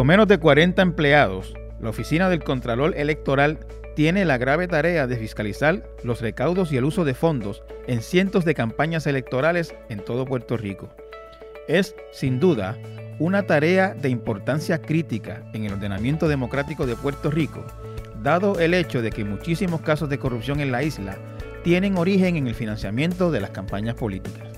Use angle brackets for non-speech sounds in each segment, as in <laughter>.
Con menos de 40 empleados, la Oficina del Contralor Electoral tiene la grave tarea de fiscalizar los recaudos y el uso de fondos en cientos de campañas electorales en todo Puerto Rico. Es, sin duda, una tarea de importancia crítica en el ordenamiento democrático de Puerto Rico, dado el hecho de que muchísimos casos de corrupción en la isla tienen origen en el financiamiento de las campañas políticas.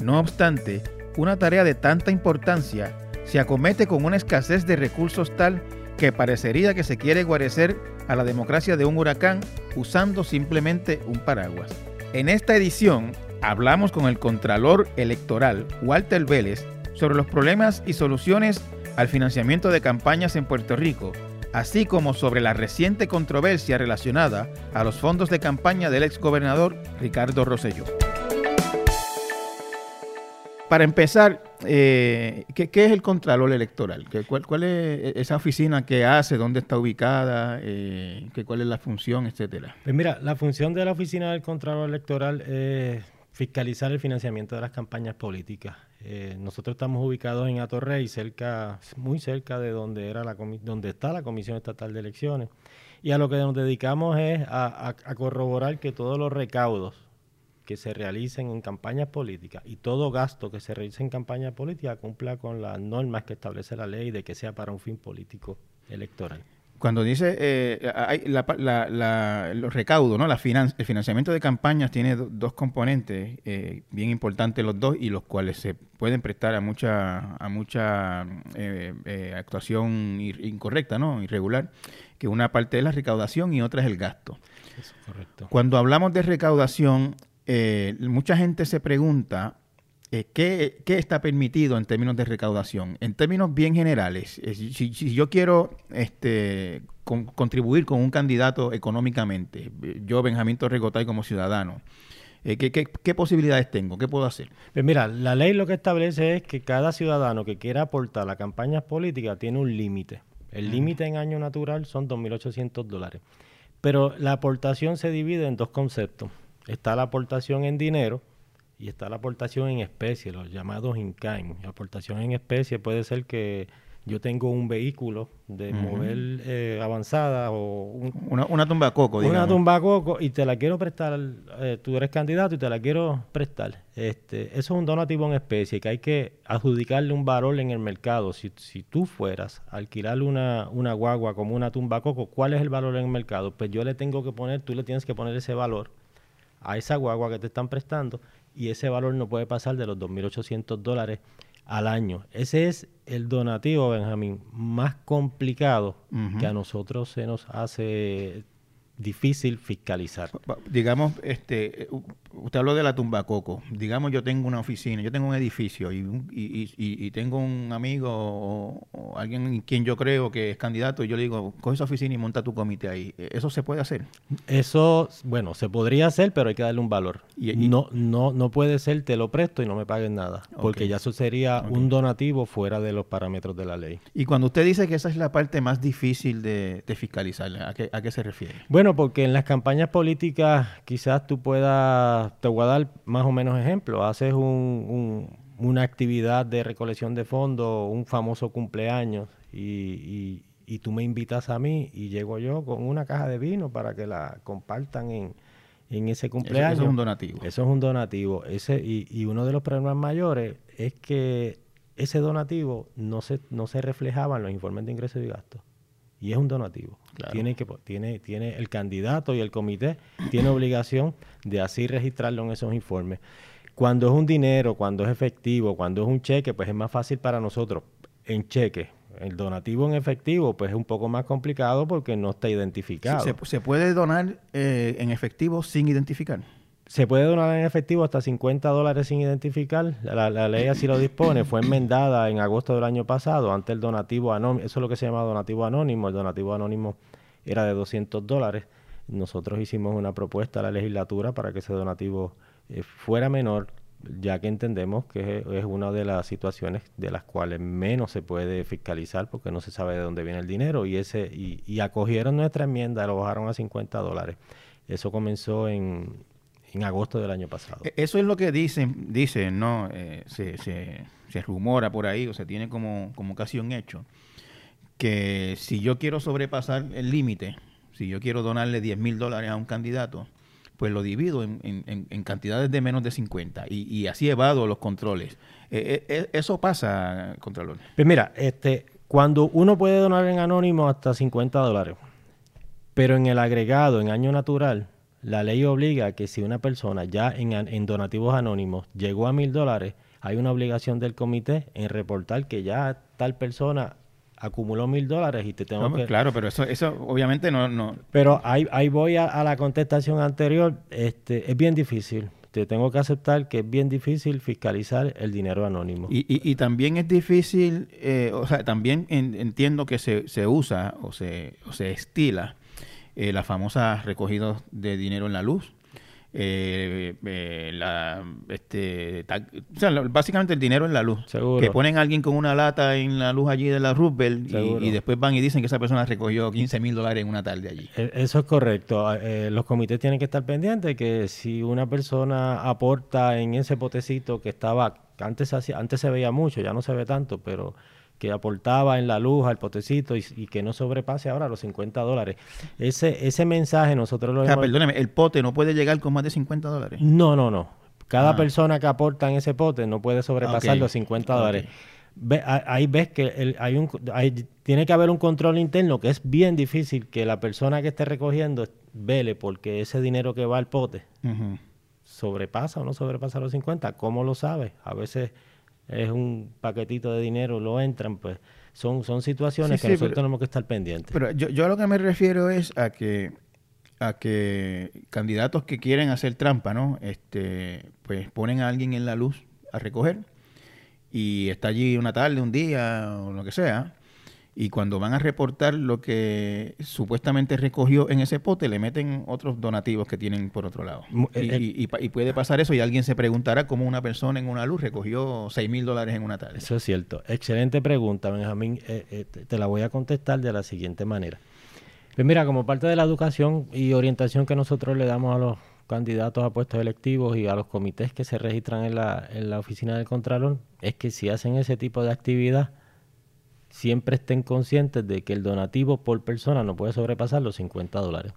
No obstante, una tarea de tanta importancia se acomete con una escasez de recursos tal que parecería que se quiere guarecer a la democracia de un huracán usando simplemente un paraguas. En esta edición hablamos con el Contralor Electoral Walter Vélez sobre los problemas y soluciones al financiamiento de campañas en Puerto Rico, así como sobre la reciente controversia relacionada a los fondos de campaña del exgobernador Ricardo Rosselló. Para empezar, eh, ¿qué, es el Contralor Electoral? Cuál, es esa oficina que hace? ¿Dónde está ubicada? Eh, ¿Cuál es la función, etcétera? Pues mira, la función de la oficina del Contralor Electoral es fiscalizar el financiamiento de las campañas políticas. Eh, nosotros estamos ubicados en Atorrey, cerca, muy cerca de donde, era la donde está la Comisión Estatal de Elecciones. Y a lo que nos dedicamos es a corroborar que todos los recaudos que se realicen en campañas políticas y todo gasto que se realice en campaña política cumpla con las normas que establece la ley de que sea para un fin político electoral. Cuando dice eh, hay los recaudos, ¿no? La el financiamiento de campañas tiene dos componentes eh, bien importantes los dos y los cuales se pueden prestar a mucha a mucha eh, actuación incorrecta, ¿no? Irregular, que una parte es la recaudación y otra es el gasto. Eso, correcto. Cuando hablamos de recaudación, eh, mucha gente se pregunta eh, ¿qué, está permitido en términos de recaudación. En términos bien generales, eh, si, yo quiero este, contribuir con un candidato económicamente, yo, Benjamín Torregotay, como ciudadano, ¿qué, posibilidades tengo? ¿Qué puedo hacer? Pues mira, la ley lo que establece es que cada ciudadano que quiera aportar a campañas políticas tiene un límite. El límite en año natural son 2.800 dólares. Pero la aportación se divide en dos conceptos está la aportación en dinero y está la aportación en especie, los llamados in-kind. La aportación en especie puede ser que yo tengo un vehículo de mover eh, avanzada o una, una tumba coco, digamos. Una tumba coco y te la quiero prestar, eh, tú eres candidato y te la quiero prestar. Este, eso es un donativo en especie que hay que adjudicarle un valor en el mercado. Si, si tú fueras a alquilarle una, una guagua como una tumba coco, ¿cuál es el valor en el mercado? Pues yo le tengo que poner, tú le tienes que poner ese valor a esa guagua que te están prestando y ese valor no puede pasar de los 2.800 dólares al año. Ese es el donativo, Benjamín, más complicado que a nosotros se nos hace difícil fiscalizar. Digamos, este, usted habló de la tumba coco. Digamos, yo tengo una oficina, yo tengo un edificio y, y, y, tengo un amigo o, alguien en quien yo creo que es candidato y yo le digo, coge esa oficina y monta tu comité ahí. ¿Eso se puede hacer? Eso, bueno, se podría hacer, pero hay que darle un valor. Y, no, no, no puede ser, te lo presto y no me paguen nada, porque ya eso sería un donativo fuera de los parámetros de la ley. Y cuando usted dice que esa es la parte más difícil de, fiscalizar, ¿a qué, ¿a qué se refiere? Bueno, porque en las campañas políticas quizás tú puedas, te voy a dar más o menos ejemplos, haces una actividad de recolección de fondos, un famoso cumpleaños y, tú me invitas a mí y llego yo con una caja de vino para que la compartan en, ese cumpleaños. Eso, es un donativo. Eso es un donativo. Ese, y, y uno de los problemas mayores es que ese donativo no se, no se reflejaba en los informes de ingresos y gastos y es un donativo. Tiene que tiene tiene el candidato y el comité <clears throat> tiene obligación de así registrarlo en esos informes. Cuando es un dinero, cuando es efectivo, cuando es un cheque, pues es más fácil para nosotros en cheque. El donativo en efectivo, pues es un poco más complicado porque no está identificado. ¿Se, puede donar eh, en efectivo sin identificar? Se puede donar en efectivo hasta 50 dólares sin identificar. La, ley así lo dispone. Fue enmendada en agosto del año pasado. Ante el donativo anónimo, eso es lo que se llama donativo anónimo. El donativo anónimo era de 200 dólares. Nosotros hicimos una propuesta a la legislatura para que ese donativo eh, fuera menor, ya que entendemos que es, una de las situaciones de las cuales menos se puede fiscalizar porque no se sabe de dónde viene el dinero. Y, ese, y, y acogieron nuestra enmienda, lo bajaron a 50 dólares. Eso comenzó en en agosto del año pasado. E-, eso es lo que dicen, dicen, ¿no? Eh, se, se, rumora por ahí, o se tiene como, como casi un hecho, que si yo quiero sobrepasar el límite, si yo quiero donarle 10 mil dólares a un candidato, pues lo divido en, cantidades de menos de 50 y, así evado los controles. Eh, eh, eso pasa, Contralor. Pues mira, este, cuando uno puede donar en anónimo hasta 50 dólares, pero en el agregado, en año natural, la ley obliga que si una persona ya en, en donativos anónimos llegó a mil dólares, hay una obligación del comité en reportar que ya tal persona acumuló mil dólares y te tengo que... Claro, pero eso, eso obviamente no... no... Pero ahí, ahí voy a, la contestación anterior. Este, es bien difícil. Te tengo que aceptar que es bien difícil fiscalizar el dinero anónimo. Y, y, también es difícil, eh, o sea, también entiendo que se, se usa o se, o se estila eh, la famosa recogida de dinero en la luz eh, eh, la, este, o sea, básicamente el dinero en la luz. Que ponen a alguien con una lata en la luz allí de la Roosevelt y, después van y dicen que esa persona recogió 15 mil dólares en una tarde allí. E, eso es correcto. Eh, los comités tienen que estar pendientes que si una persona aporta en ese potecito que estaba, antes, antes se veía mucho, ya no se ve tanto, pero que aportaba en la luz al potecito y, que no sobrepase ahora los 50 dólares. Ese, ese mensaje nosotros lo o sea, perdóneme, ¿el pote no puede llegar con más de 50 dólares? No, no, no. Cada ah. persona que aporta en ese pote no puede sobrepasar los 50 dólares. ahí ves que hay un, tiene que haber un control interno que es bien difícil que la persona que esté recogiendo vele porque ese dinero que va al pote sobrepasa o no sobrepasa los 50. ¿Cómo lo sabe? A veces es un paquetito de dinero, lo entran, pues son, son situaciones que nosotros tenemos que estar pendientes. Pero yo, yo a lo que me refiero es a que a que candidatos que quieren hacer trampa, ¿no? Este, pues ponen a alguien en la luz a recoger y está allí una tarde, un día o lo que sea, y cuando van a reportar lo que supuestamente recogió en ese pote, le meten otros donativos que tienen por otro lado. Eh, eh. Y, puede pasar eso y alguien se preguntará cómo una persona en una luz recogió 6 mil dólares en una tarde. Eso es cierto. Excelente pregunta, Benjamín. Eh, te la voy a contestar de la siguiente manera. Pues mira, como parte de la educación y orientación que nosotros le damos a los candidatos a puestos electivos y a los comités que se registran en la, en la oficina del Contralor, es que si hacen ese tipo de actividad, siempre estén conscientes de que el donativo por persona no puede sobrepasar los 50 dólares.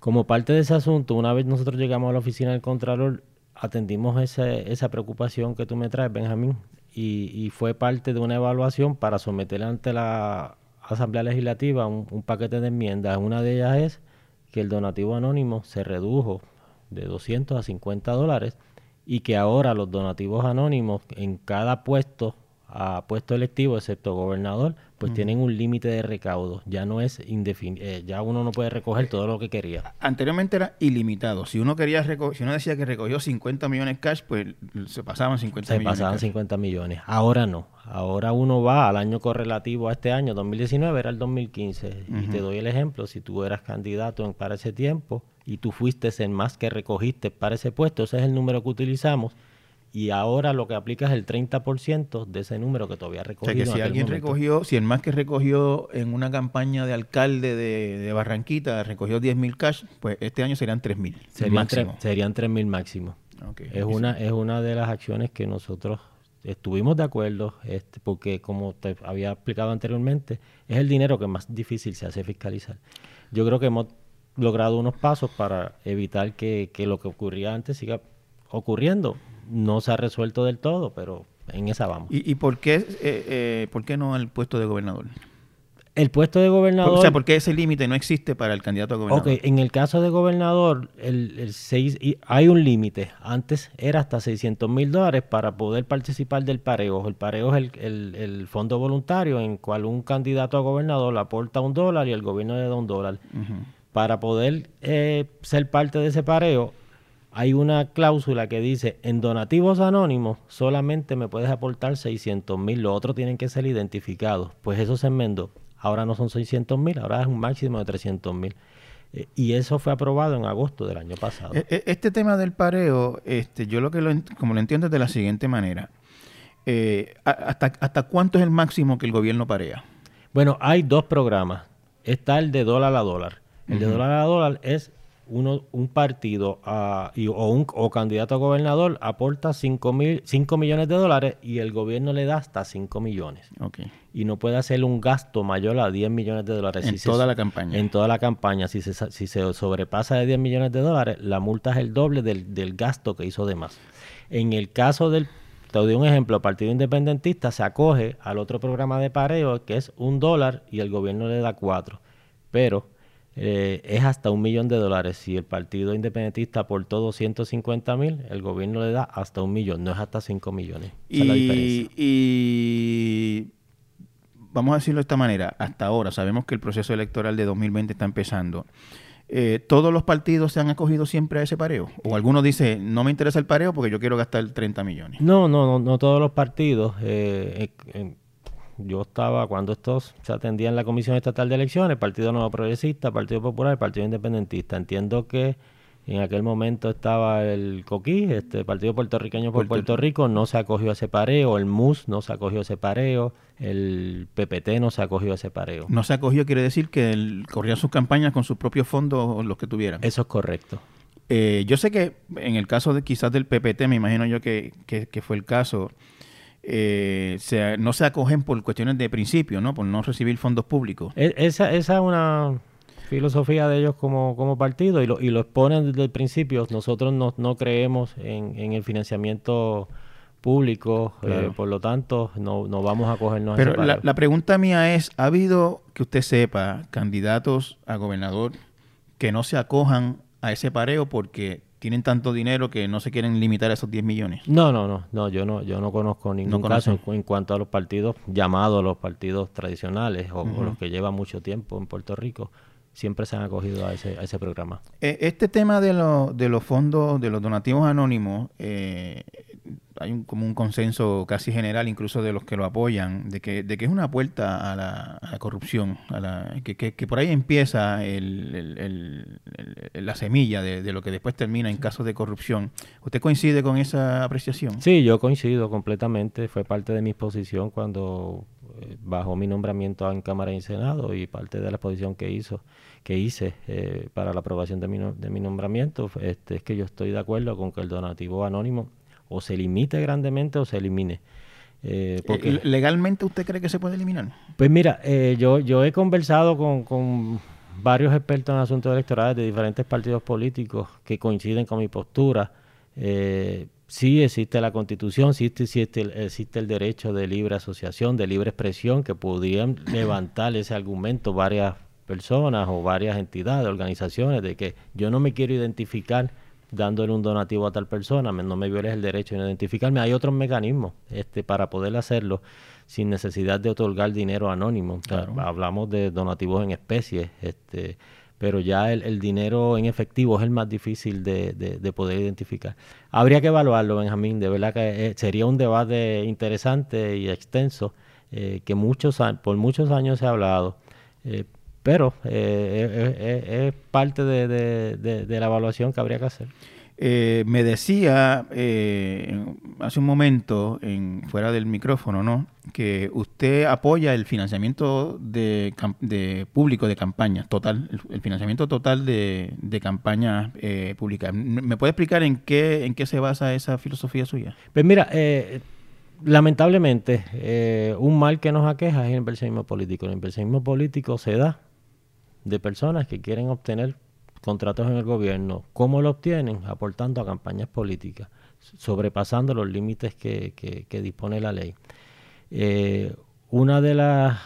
Como parte de ese asunto, una vez nosotros llegamos a la oficina del Contralor, atendimos esa preocupación que tú me traes, Benjamín, y, fue parte de una evaluación para someter ante la Asamblea Legislativa un, un paquete de enmiendas. Una de ellas es que el donativo anónimo se redujo de 200 a 50 dólares y que ahora los donativos anónimos en cada puesto a puesto electivo, excepto gobernador, pues tienen un límite de recaudo. Ya no es indefinido, eh, ya uno no puede recoger todo lo que quería. Anteriormente era ilimitado. Si uno quería si uno decía que recogió 50 millones cash, pues se pasaban 50 millones. Se pasaban 50 millones. Ahora no. Ahora uno va al año correlativo a este año, 2019 era el 2015. Y te doy el ejemplo, si tú eras candidato para ese tiempo y tú fuiste el más que recogiste para ese puesto, ese es el número que utilizamos y ahora lo que aplica es el 30% de ese número que todavía recogido. O sea, que si alguien recogió, si el más que recogió en una campaña de alcalde de, Barranquita recogió 10 mil cash, pues este año serían 3 mil. Serían, serían 3 mil máximo. es, una, es una de las acciones que nosotros estuvimos de acuerdo, este, porque como te había explicado anteriormente, es el dinero que más difícil se hace fiscalizar. Yo creo que hemos logrado unos pasos para evitar que, que lo que ocurría antes siga ocurriendo no se ha resuelto del todo, pero en esa vamos. ¿Y, por, qué, eh, eh, por qué no el puesto de gobernador? El puesto de gobernador... O sea, ¿por qué ese límite no existe para el candidato a gobernador? Ok, en el caso de gobernador, el, seis, hay un límite. Antes era hasta 600 mil dólares para poder participar del pareo. El pareo es el, fondo voluntario en cual un candidato a gobernador aporta un dólar y el gobierno le da un dólar. Para poder eh, ser parte de ese pareo, hay una cláusula que dice, en donativos anónimos solamente me puedes aportar 600 mil, los otros tienen que ser identificados. Pues eso se enmendó. Ahora no son 600 mil, ahora es un máximo de 300 mil. Eh, y eso fue aprobado en agosto del año pasado. E, e, este tema del pareo, este, yo lo que lo, como lo entiendo es de la siguiente manera. Eh, hasta, ¿Hasta cuánto es el máximo que el gobierno parea? Bueno, hay dos programas. Está el de dólar a dólar. El de dólar a dólar es uno, un partido o un o candidato a gobernador aporta 5 mil, millones de dólares y el gobierno le da hasta 5 millones. Y no puede hacer un gasto mayor a 10 millones de dólares. En toda la campaña. En toda la campaña. Si se, si se sobrepasa de 10 millones de dólares, la multa es el doble del, del gasto que hizo de más. En el caso del te doy un ejemplo, el Partido Independentista se acoge al otro programa de pareo que es un dólar y el gobierno le da cuatro. Pero eh, es hasta un millón de dólares. Si el Partido Independentista aportó 250 mil, el gobierno le da hasta un millón, no es hasta 5 millones. y, y vamos a decirlo de esta manera, hasta ahora sabemos que el proceso electoral de 2020 está empezando. Eh, ¿Todos los partidos se han acogido siempre a ese pareo? ¿O alguno dice, no me interesa el pareo porque yo quiero gastar 30 millones? No, no, no, no todos los partidos. Eh, yo estaba cuando estos se atendían en la Comisión Estatal de Elecciones, Partido Nuevo Progresista, Partido Popular, Partido Independentista. Entiendo que en aquel momento estaba el COQUI, este Partido Puertorriqueño por Puerto, Rico, no se acogió a ese pareo, el MUS no se acogió a ese pareo, el PPT no se acogió a ese pareo. No se acogió quiere decir que corrían sus campañas con sus propios fondos los que tuvieran. Eso es correcto. Eh, yo sé que en el caso de quizás del PPT, me imagino yo que, que, fue el caso, eh, no se acogen por cuestiones de principio, ¿no? Por no recibir fondos públicos. E, esa, esa es una filosofía de ellos como, como partido y lo, y lo exponen desde el principio. Nosotros no, no creemos en, en el financiamiento público, eh, por lo tanto no, no vamos a cogernos Pero la, la, pregunta mía es, ¿ha habido, que usted sepa, candidatos a gobernador que no se acojan a ese pareo porque tienen tanto dinero que no se quieren limitar a esos 10 millones? No, no, no, no yo no yo no conozco ningún caso en, cuanto a los partidos llamados los partidos tradicionales o, o, los que llevan mucho tiempo en Puerto Rico siempre se han acogido a ese, a ese programa. Eh, este tema de, de los fondos, de los donativos anónimos, eh, hay un, como un consenso casi general, incluso de los que lo apoyan, de que, de que es una puerta a la, corrupción, a la, que, que, por ahí empieza el, la semilla de, de, lo que después termina en casos de corrupción. ¿Usted coincide con esa apreciación? Sí, yo coincido completamente. Fue parte de mi exposición cuando bajo mi nombramiento en Cámara y Senado y parte de la exposición que hizo que hice eh, para la aprobación de mi, de mi nombramiento este, es que yo estoy de acuerdo con que el donativo anónimo o se limite grandemente o se elimine. Eh, porque, ¿Legalmente usted cree que se puede eliminar? Pues mira, yo, yo he conversado con, con varios expertos en asuntos electorales de diferentes partidos políticos que coinciden con mi postura. Eh, sí existe la constitución, sí existe, existe, el derecho de libre asociación, de libre expresión, que podrían <clears throat> levantar ese argumento varias personas o varias entidades, organizaciones, de que yo no me quiero identificar dándole un donativo a tal persona, no me violes el derecho de identificarme. Hay otros mecanismos este, para poder hacerlo sin necesidad de otorgar dinero anónimo. hablamos de donativos en especie, este, pero ya el, dinero en efectivo es el más difícil de, de, poder identificar. Habría que evaluarlo, Benjamín, de verdad que eh, sería un debate interesante y extenso eh, que muchos por muchos años se ha hablado, eh, pero es parte de, la evaluación que habría que hacer. Eh, me decía eh, hace un momento, en, fuera del micrófono, ¿no? que usted apoya el financiamiento de, público de campañas, total, el, financiamiento total de, campañas eh, públicas. ¿Me puede explicar en qué, en qué se basa esa filosofía suya? Pues mira, lamentablemente, un mal que nos aqueja es el inversionismo político. El inversionismo político se da de personas que quieren obtener contratos en el gobierno. ¿Cómo lo obtienen? Aportando a campañas políticas, sobrepasando los límites que, que, dispone la ley. Eh, una de las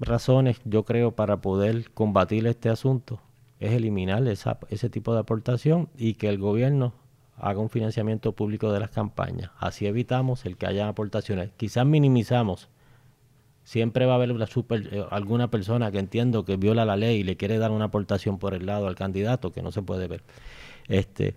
razones, yo creo, para poder combatir este asunto es eliminar ese tipo de aportación y que el gobierno haga un financiamiento público de las campañas. Así evitamos el que haya aportaciones. Quizás minimizamos siempre va a haber eh, alguna persona que entiendo que viola la ley y le quiere dar una aportación por el lado al candidato que no se puede ver. Este,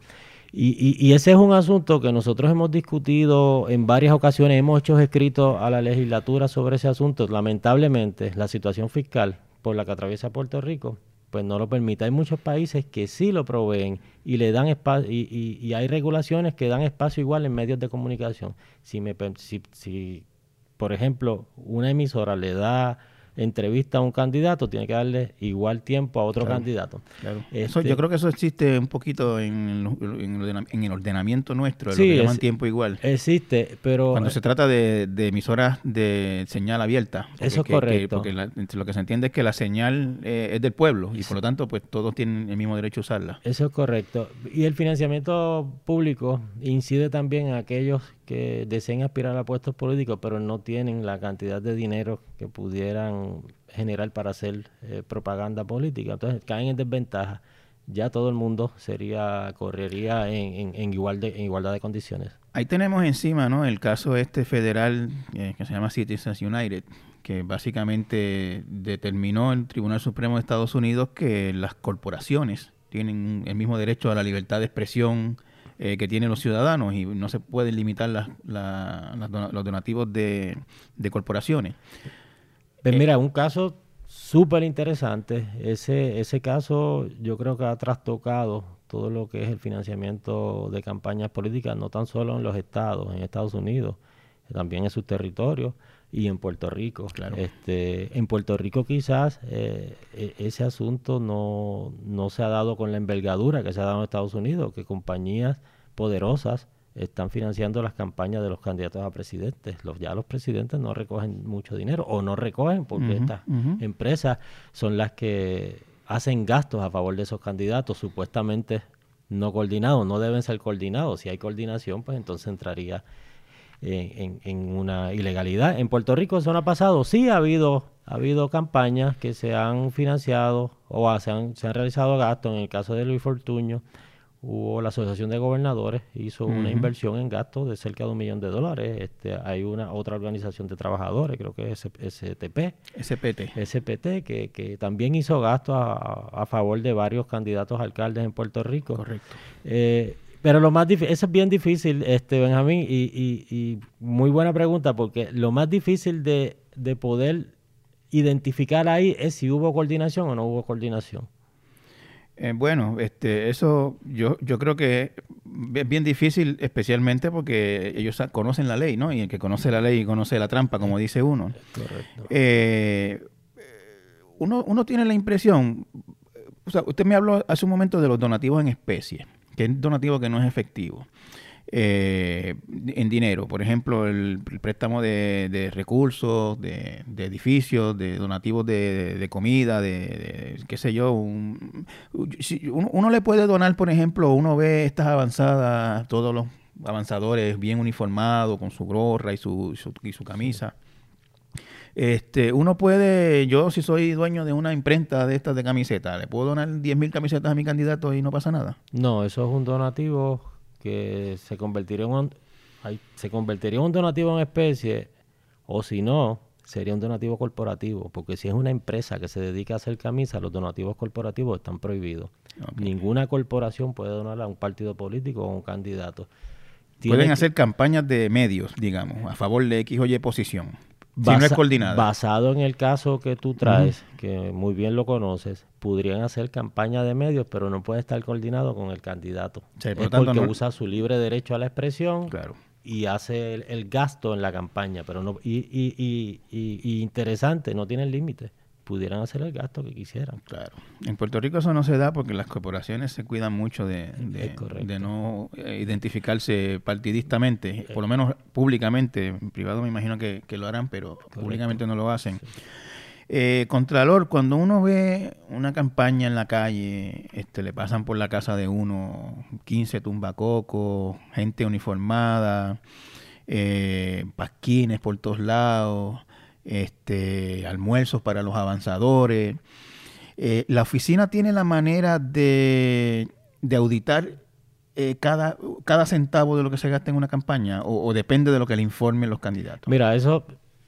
y, y, ese es un asunto que nosotros hemos discutido en varias ocasiones, hemos hecho escritos a la legislatura sobre ese asunto. Lamentablemente, la situación fiscal por la que atraviesa Puerto Rico, pues no lo permite. Hay muchos países que sí lo proveen y le dan espacio, y, y, hay regulaciones que dan espacio igual en medios de comunicación. Si, me, si por ejemplo, una emisora le da entrevista a un candidato, tiene que darle igual tiempo a otro candidato. eso, yo este creo que eso existe un poquito en, el ordenamiento nuestro, lo que llaman tiempo igual. Existe, pero... Cuando se trata de, emisoras de señal abierta. eso es correcto. porque lo que se entiende es que la señal eh, es del pueblo y por lo tanto pues todos tienen el mismo derecho a usarla. Eso es correcto. Y el financiamiento público incide también en aquellos que deseen aspirar a puestos políticos, pero no tienen la cantidad de dinero que pudieran generar para hacer eh, propaganda política. Entonces caen en desventaja. Ya todo el mundo sería correría en, en, igual de, igualdad de condiciones. Ahí tenemos encima ¿no? el caso este federal eh, que se llama Citizens United, que básicamente determinó el Tribunal Supremo de Estados Unidos que las corporaciones tienen el mismo derecho a la libertad de expresión, eh, que tienen los ciudadanos y no se pueden limitar los donativos de, corporaciones. Pues mira, un caso súper interesante. Ese, ese caso yo creo que ha trastocado todo lo que es el financiamiento de campañas políticas, no tan solo en los estados, en Estados Unidos, también en sus territorios y en Puerto Rico. Claro. Este, en Puerto Rico quizás eh, e, ese asunto no, no se ha dado con la envergadura que se ha dado en Estados Unidos, que compañías poderosas están financiando las campañas de los candidatos a presidentes. Los, ya los presidentes no recogen mucho dinero o no recogen porque estas empresas son las que hacen gastos a favor de esos candidatos supuestamente no coordinados, no deben ser coordinados. Si hay coordinación, pues entonces entraría en, una ilegalidad. En Puerto Rico eso no ha pasado. Sí ha habido, ha habido campañas que se han financiado o se han, se han realizado gastos. En el caso de Luis Fortuño, hubo la Asociación de Gobernadores, hizo una inversión en gastos de cerca de un millón de dólares. Este, hay una otra organización de trabajadores, creo que es STP. SPT. SPT, que, que también hizo gastos a, a, favor de varios candidatos alcaldes en Puerto Rico. Correcto. Eh, pero lo más difícil, eso es bien difícil, este Benjamín, y, y, y, muy buena pregunta, porque lo más difícil de, de poder identificar ahí es si hubo coordinación o no hubo coordinación. Eh, bueno, este, eso yo, yo creo que es bien difícil, especialmente porque ellos conocen la ley, ¿no? Y el que conoce la ley conoce la trampa, como dice uno. Correcto. Eh, uno, uno tiene la impresión, o sea, usted me habló hace un momento de los donativos en especie que es donativo que no es efectivo. Eh, en dinero, por ejemplo, el, préstamo de, recursos, de, edificios, de donativos de, comida, de, qué sé yo. Un, uno, le puede donar, por ejemplo, uno ve estas avanzadas, todos los avanzadores bien uniformados, con su gorra y su, y su camisa. Este, uno puede, yo si soy dueño de una imprenta de estas de camisetas, ¿le puedo donar 10.000 camisetas a mi candidato y no pasa nada? No, eso es un donativo que se convertiría en un, se convertiría en un donativo en especie o si no, sería un donativo corporativo, porque si es una empresa que se dedica a hacer camisas, los donativos corporativos están prohibidos. Ninguna corporación puede donar a un partido político o a un candidato. Pueden hacer campañas de medios, digamos, a favor de X o Y posición coordinada. Basado en el caso que tú traes, que muy bien lo conoces, podrían hacer campaña de medios, pero no puede estar coordinado con el candidato. es porque usa su libre derecho a la expresión y hace el, gasto en la campaña, pero no y, y, y, y interesante, no tiene límite pudieran hacer el gasto que quisieran. Claro. En Puerto Rico eso no se da porque las corporaciones se cuidan mucho de, de, no eh, identificarse partidistamente, por lo menos públicamente. En privado me imagino que, lo harán, pero públicamente no lo hacen. Eh, Contralor, cuando uno ve una campaña en la calle, este, le pasan por la casa de uno 15 tumbacocos, gente uniformada, eh, pasquines por todos lados, este, almuerzos para los avanzadores. Eh, la oficina tiene la manera de, auditar eh, cada, cada centavo de lo que se gasta en una campaña o, depende de lo que le informen los candidatos? Mira, eso,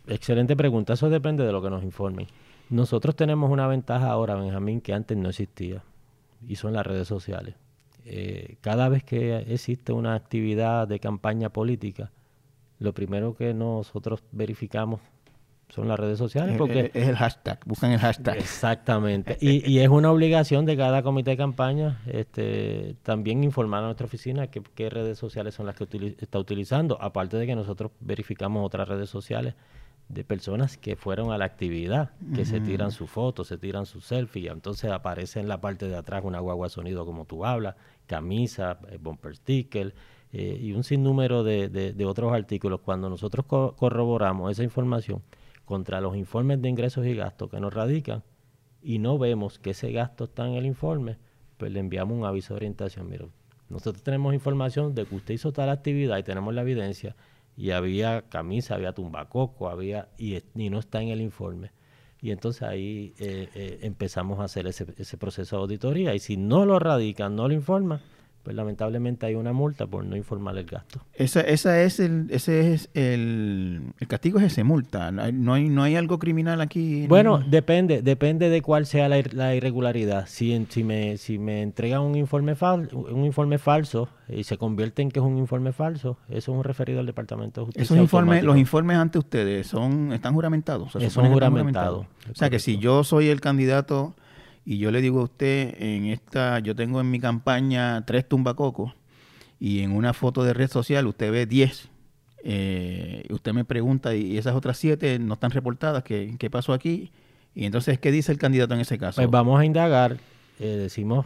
excelente pregunta, eso depende de lo que nos informen. Nosotros tenemos una ventaja ahora, Benjamín, que antes no existía y son las redes sociales. Eh, cada vez que existe una actividad de campaña política, lo primero que nosotros verificamos son las redes sociales. porque es, el hashtag, buscan el hashtag. Exactamente. <laughs> y, y, es una obligación de cada comité de campaña este, también informar a nuestra oficina qué, redes sociales son las que está utilizando, aparte de que nosotros verificamos otras redes sociales de personas que fueron a la actividad, que se tiran su foto, se tiran su selfie, entonces aparece en la parte de atrás una guagua sonido como tú hablas, camisa, eh, bumper sticker eh, y un sinnúmero de, de, otros artículos. Cuando nosotros corroboramos esa información contra los informes de ingresos y gastos que nos radican y no vemos que ese gasto está en el informe, pues le enviamos un aviso de orientación. Mira, nosotros tenemos información de que usted hizo tal actividad y tenemos la evidencia y había camisa, había tumbacoco, había y, no está en el informe. Y entonces ahí eh, eh, empezamos a hacer ese, ese proceso de auditoría y si no lo radican, no lo informan, pues lamentablemente hay una multa por no informar el gasto. Esa, esa es el, ese es el, el castigo es ese multa. No hay, no hay algo criminal aquí. Bueno, depende, depende de cuál sea la, la irregularidad. Si, si me, si me entregan un informe fal, un informe falso y se convierte en que es un informe falso, eso es un referido al Departamento de Justicia. Esos informes, los informes ante ustedes son, están juramentados. son juramentados. O sea que si yo soy el candidato y yo le digo a usted, en esta, yo tengo en mi campaña tres tumbacocos y en una foto de red social usted ve diez. Eh, usted me pregunta, y esas otras siete no están reportadas, ¿qué, qué pasó aquí? Y entonces, ¿qué dice el candidato en ese caso? Pues vamos a indagar, eh, decimos,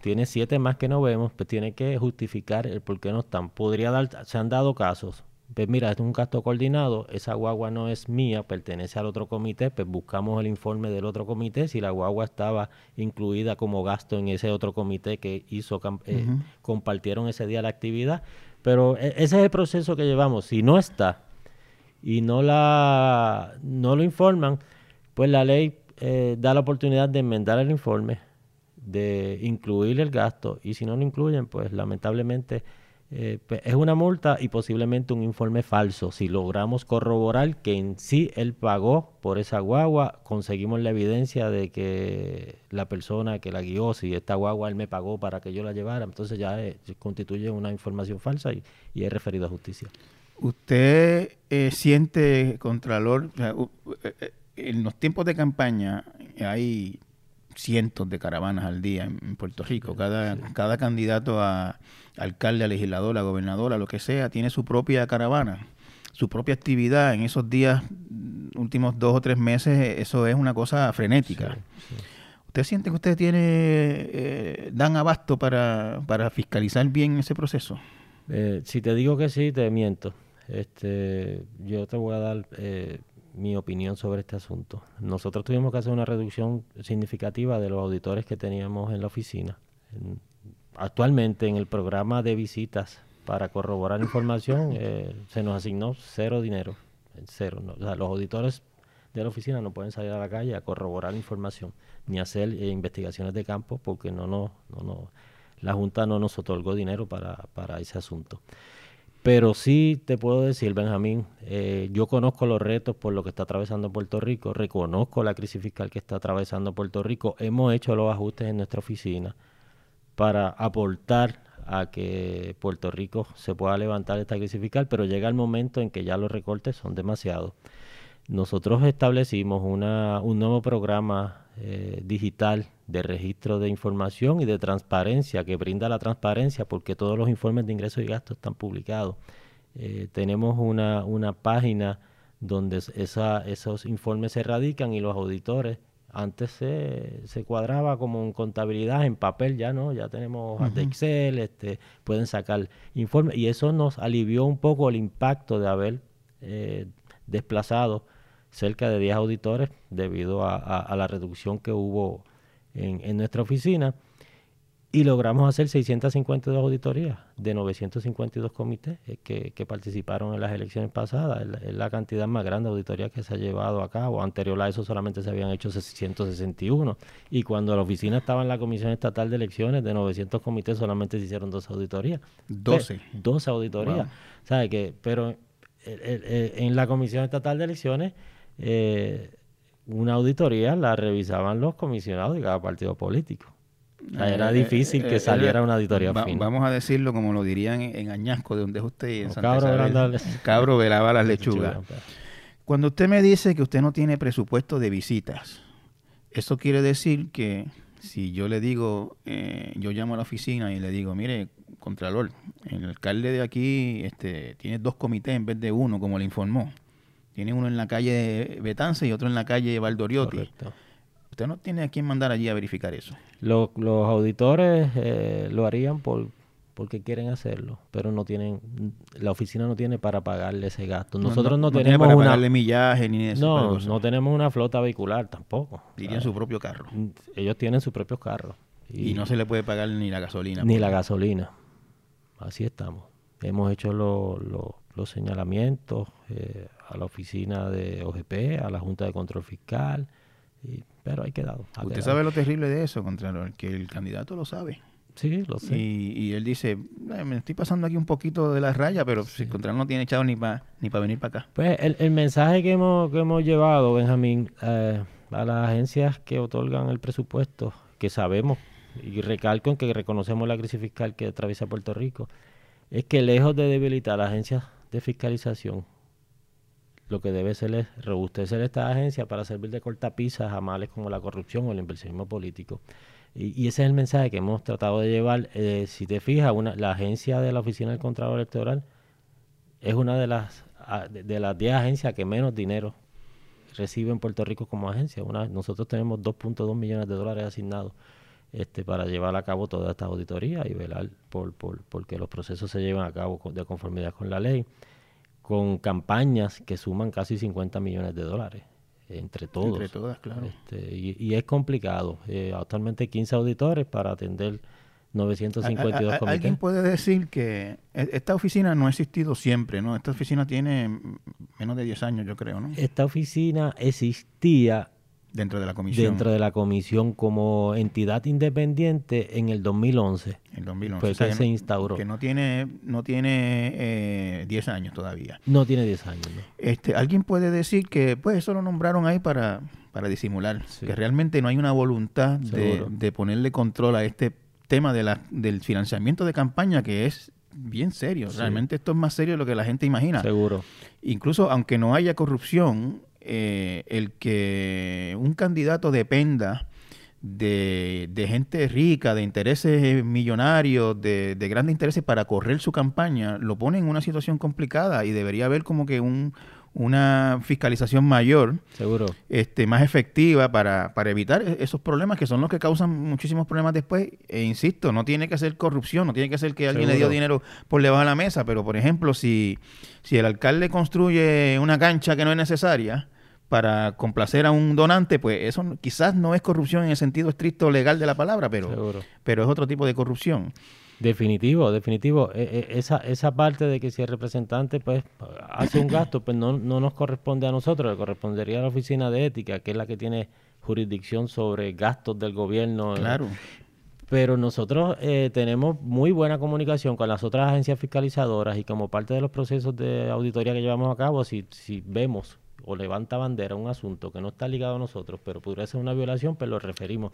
tiene siete más que no vemos, pues tiene que justificar el por qué no están. Podría dar, se han dado casos pues mira, es un gasto coordinado, esa guagua no es mía, pertenece al otro comité, pues buscamos el informe del otro comité, si la guagua estaba incluida como gasto en ese otro comité que hizo, eh, compartieron ese día la actividad, pero e, ese es el proceso que llevamos, si no está y no, la, no lo informan, pues la ley eh, da la oportunidad de enmendar el informe, de incluir el gasto, y si no lo incluyen, pues lamentablemente eh, pues, es una multa y posiblemente un informe falso. Si logramos corroborar que en sí él pagó por esa guagua, conseguimos la evidencia de que la persona que la guió, si esta guagua él me pagó para que yo la llevara, entonces ya eh, constituye una información falsa y, y, es referido a justicia. ¿Usted eh, siente, Contralor, en los tiempos de campaña hay cientos de caravanas al día en Puerto Rico. Cada, cada candidato a alcalde, a legislador, a gobernador, a lo que sea, tiene su propia caravana, su propia actividad. En esos días, mm, últimos dos o tres meses, eso es una cosa frenética. ¿Usted siente que usted tiene, eh, dan abasto para, para fiscalizar bien ese proceso? Eh, si te digo que sí, te miento. Este, yo te voy a dar eh, mi opinión sobre este asunto. Nosotros tuvimos que hacer una reducción significativa de los auditores que teníamos en la oficina. actualmente en el programa de visitas para corroborar información <coughs> eh, se nos asignó cero dinero, cero. O sea, los auditores de la oficina no pueden salir a la calle a corroborar información ni hacer eh, investigaciones de campo porque no, no, no, no, la Junta no nos otorgó dinero para, para ese asunto. Pero sí te puedo decir, Benjamín, eh, yo conozco los retos por lo que está atravesando Puerto Rico, reconozco la crisis fiscal que está atravesando Puerto Rico, hemos hecho los ajustes en nuestra oficina para aportar a que Puerto Rico se pueda levantar esta crisis fiscal, pero llega el momento en que ya los recortes son demasiados. Nosotros establecimos una, un nuevo programa eh, digital de registro de información y de transparencia que brinda la transparencia porque todos los informes de ingresos y gastos están publicados. Eh, tenemos una, una página donde esa, esos informes se radican y los auditores antes se, se, cuadraba como en contabilidad en papel, ya no, ya tenemos de Excel, este, pueden sacar informes y eso nos alivió un poco el impacto de haber eh, desplazado cerca de 10 auditores debido a, la reducción que hubo en, nuestra oficina y logramos hacer 652 auditorías de 952 comités eh, que, participaron en las elecciones pasadas. Es la, cantidad más grande de auditorías que se ha llevado a cabo. Anterior a eso solamente se habían hecho 661. Y cuando la oficina estaba en la Comisión Estatal de Elecciones, de 900 comités solamente se hicieron dos auditorías. 12. 12 auditorías. ¿Sabe que Pero en la Comisión Estatal de Elecciones eh, una auditoría la revisaban los comisionados de cada partido político. era eh, difícil que eh, saliera una auditoría Vamos a decirlo como lo dirían en, Añasco, de donde es usted, en Santa cabro, <laughs> cabro velaba las lechugas. Pues. Cuando usted me dice que usted no tiene presupuesto de visitas, eso quiere decir que si yo le digo, yo llamo a la oficina y le digo, mire, Contralor, el alcalde de aquí este, tiene dos comités en vez de uno, como le informó Tiene uno en la calle Betance y otro en la calle Valdoriotti. Correcto. Usted no tiene a quién mandar allí a verificar eso. Lo- los auditores eh, lo harían por porque quieren hacerlo, pero no tienen, la oficina no tiene para pagarle ese gasto. Nosotros no, tiene tenemos para una, pagarle millaje ni eso. no, no tenemos una flota vehicular tampoco. Iría en su propio carro. Mm, Ellos tienen sus propios carros Y, no se le puede pagar ni la gasolina. ni la gasolina. Así estamos. Hemos hecho lo- lo- los señalamientos eh, a la oficina de OGP, a la Junta de Control Fiscal, y- pero hay quedado. ha Usted quedado. sabe lo terrible de eso, Contralor, que el candidato lo sabe. Sí, lo sé. Y, y él dice, "Eh, me estoy pasando aquí un poquito de la raya, pero si Contralor no tiene echado ni para ni pa venir para acá. Pues el, el mensaje que hemos, que hemos llevado, Benjamín, eh, a las agencias que otorgan el presupuesto, que sabemos, y recalco en que reconocemos la crisis fiscal que atraviesa Puerto Rico, es que lejos de debilitar las agencias de fiscalización, lo que debe ser es robustecer estas agencias para servir de cortapisas a males como la corrupción o el inversionismo político. Y, ese es el mensaje que hemos tratado de llevar. Eh, si te fijas, una, la agencia de la Oficina del Contralor Electoral es una de las de, las 10 agencias que menos dinero recibe en Puerto Rico como agencia. Una, nosotros tenemos 2.2 millones de dólares asignados este, para llevar a cabo toda esta auditoría y velar por, por, por que los procesos se lleven a cabo de conformidad con la ley, con campañas que suman casi 50 millones de dólares entre todos. Entre todas, claro. Este, y, y es complicado. Eh, actualmente 15 auditores para atender 952 A- a- a- comités. Alguien puede decir que e- esta oficina no ha existido siempre, ¿no? Esta oficina tiene menos de 10 años, yo creo, ¿no? Esta oficina existía Dentro de la comisión. dentro de la comisión como entidad independiente en el 2011. En 2011. Fue O sea, que que se instauró. Que no tiene, no tiene eh, 10 años todavía. No tiene 10 años. ¿no? Este, alguien puede decir que pues eso lo nombraron ahí para, para disimular, Sí. que realmente no hay una voluntad de, ponerle control a este tema de la, del financiamiento de campaña que es bien serio. Sí. Realmente esto es más serio de lo que la gente imagina. Seguro. Incluso aunque no haya corrupción, eh, el que un candidato dependa de, de gente rica, de intereses millonarios, de, de grandes intereses para correr su campaña, lo pone en una situación complicada y debería haber como que un, una fiscalización mayor, Seguro. este, más efectiva para, para evitar e- esos problemas que son los que causan muchísimos problemas después. E insisto, no tiene que ser corrupción, no tiene que ser que alguien le dio dinero por debajo de la mesa, pero por ejemplo, si, si el alcalde construye una cancha que no es necesaria para complacer a un donante, pues eso quizás no es corrupción en el sentido estricto legal de la palabra, pero, Seguro. pero es otro tipo de corrupción. Definitivo, definitivo. E- e- esa, esa parte de que si el representante pues hace un gasto, pues no, no nos corresponde a nosotros, le correspondería a la oficina de ética, que es la que tiene jurisdicción sobre gastos del gobierno. Claro. Pero nosotros eh, tenemos muy buena comunicación con las otras agencias fiscalizadoras y como parte de los procesos de auditoría que llevamos a cabo, si, si vemos o levanta bandera un asunto que no está ligado a nosotros, pero podría ser una violación, pues lo referimos.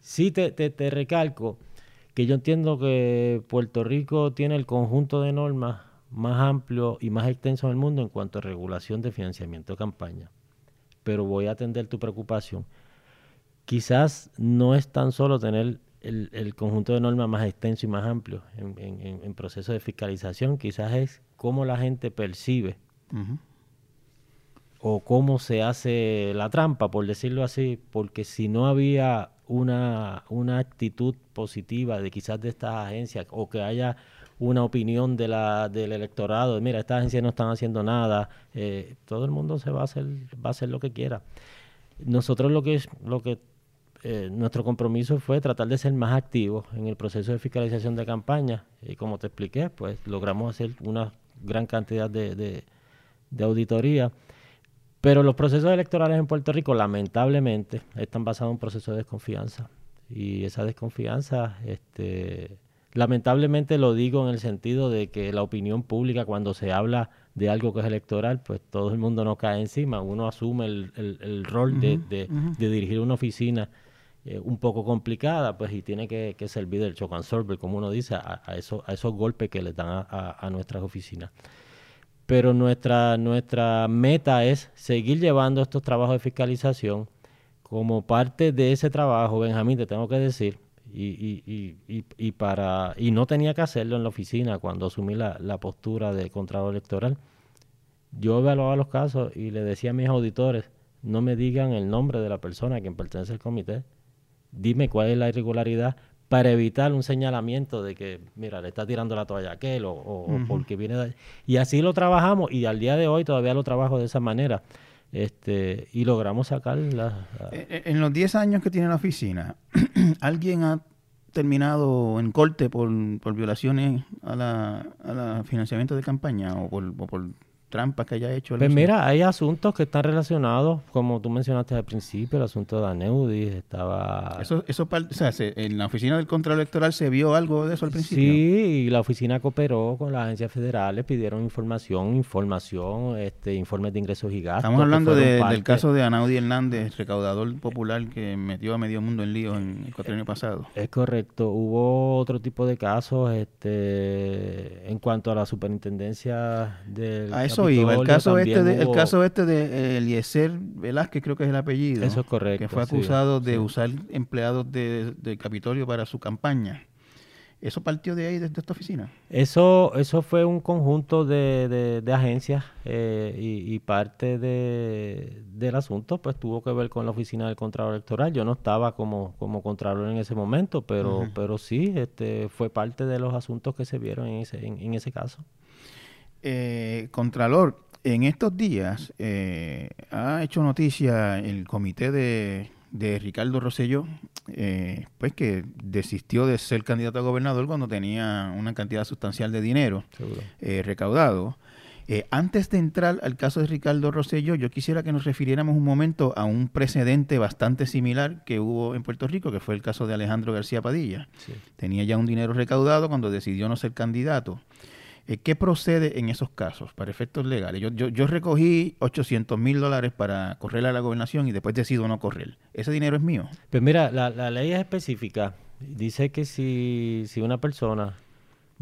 Sí te, te, te recalco que yo entiendo que Puerto Rico tiene el conjunto de normas más amplio y más extenso en el mundo en cuanto a regulación de financiamiento de campaña. Pero voy a atender tu preocupación quizás no es tan solo tener el, el conjunto de normas más extenso y más amplio en, en, proceso de fiscalización, quizás es cómo la gente percibe. O cómo se hace la trampa, por decirlo así, porque si no había una, una actitud positiva de quizás de estas agencias o que haya una opinión de la, del electorado, de, mira, estas agencias no están haciendo nada, eh, todo el mundo se va a hacer, va a hacer lo que quiera. Nosotros lo que es, lo que eh, nuestro compromiso fue tratar de ser más activos en el proceso de fiscalización de campaña y como te expliqué, pues logramos hacer una gran cantidad de, de, de auditoría. Pero los procesos electorales en Puerto Rico, lamentablemente, están basados en un proceso de desconfianza. Y esa desconfianza, este, lamentablemente lo digo en el sentido de que la opinión pública, cuando se habla de algo que es electoral, pues todo el mundo no cae encima. Uno asume el, el- el rol de, de- ujú. de dirigir una oficina eh, un poco complicada, pues, y tiene que, que servir del choke and serve, como uno dice, a, a eso- a esos golpes que le dan a- a- a nuestras oficinas pero nuestra, nuestra meta es seguir llevando estos trabajos de fiscalización. Como parte de ese trabajo, Benjamín, te tengo que decir, y, y, y, y, para, y no tenía que hacerlo en la oficina cuando asumí la, la postura de contralor electoral, Yo evaluaba los casos y le decía a mis auditores, no me digan el nombre de la persona a quien pertenece el comité, dime cuál es la irregularidad para evitar un señalamiento de que, mira, le está tirando la toalla a aquel o, porque viene de... Y así lo trabajamos y al día de hoy todavía lo trabajo de esa manera. Este, y logramos sacar la... Eh, eh, en los 10 años que tiene la oficina, <clears throat> ¿alguien ha terminado en corte por, por violaciones a la, a la financiamiento de campaña o por, o por trampas que haya hecho. Pues mira, hay asuntos que están relacionados, como tú mencionaste al principio, el asunto de Aneudis, estaba... Eso, eso o sea, en la oficina del control electoral se vio algo de eso al principio. Sí, y la oficina cooperó con las agencias federales, pidieron información, información, este, informes de ingresos y gastos. Estamos hablando del caso de Anaudi Hernández, recaudador popular que metió a medio mundo en lío en el año pasado. Es correcto, hubo otro tipo de casos este, en cuanto a la superintendencia del... El caso, este de, el caso este de eh, Eliezer Velázquez, creo que es el apellido. Eso es correcto. Que fue acusado de usar empleados de, del Capitolio para su campaña. ¿Eso partió de ahí, desde esta oficina? Eso eso fue un conjunto de, de, agencias eh, y, parte de, del asunto pues tuvo que ver con la oficina del Contralor Electoral. Yo no estaba como, como Contralor en ese momento, pero, pero sí este, fue parte de los asuntos que se vieron en ese, en ese caso. Eh, Contralor, en estos días eh, ha hecho noticia el comité de, Ricardo Rosselló, eh, pues que desistió de ser candidato a gobernador cuando tenía una cantidad sustancial de dinero eh, recaudado. antes de entrar al caso de Ricardo Rosselló, yo quisiera que nos refiriéramos un momento a un precedente bastante similar que hubo en Puerto Rico, que fue el caso de Alejandro García Padilla. Tenía ya un dinero recaudado cuando decidió no ser candidato. Eh, ¿Qué procede en esos casos para efectos legales? Yo, yo, yo recogí 800 mil dólares para correr a la gobernación y después decido no correr. ¿Ese dinero es mío? Pues mira, la, la ley es específica. Dice que si, si una persona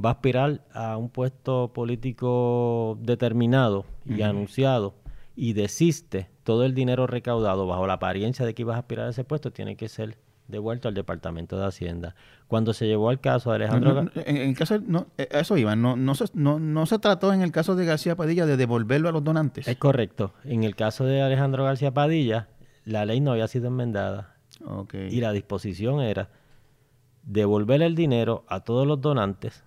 va a aspirar a un puesto político determinado y anunciado y desiste, todo el dinero recaudado bajo la apariencia de que ibas a aspirar a ese puesto tiene que ser devuelto al Departamento de Hacienda. Cuando se llevó al caso de Alejandro... en, el caso, no, eh, eso iba, no, no, se, no, no se trató en el caso de García Padilla de devolverlo a los donantes. Es correcto. En el caso de Alejandro García Padilla, la ley no había sido enmendada. Y la disposición era devolver el dinero a todos los donantes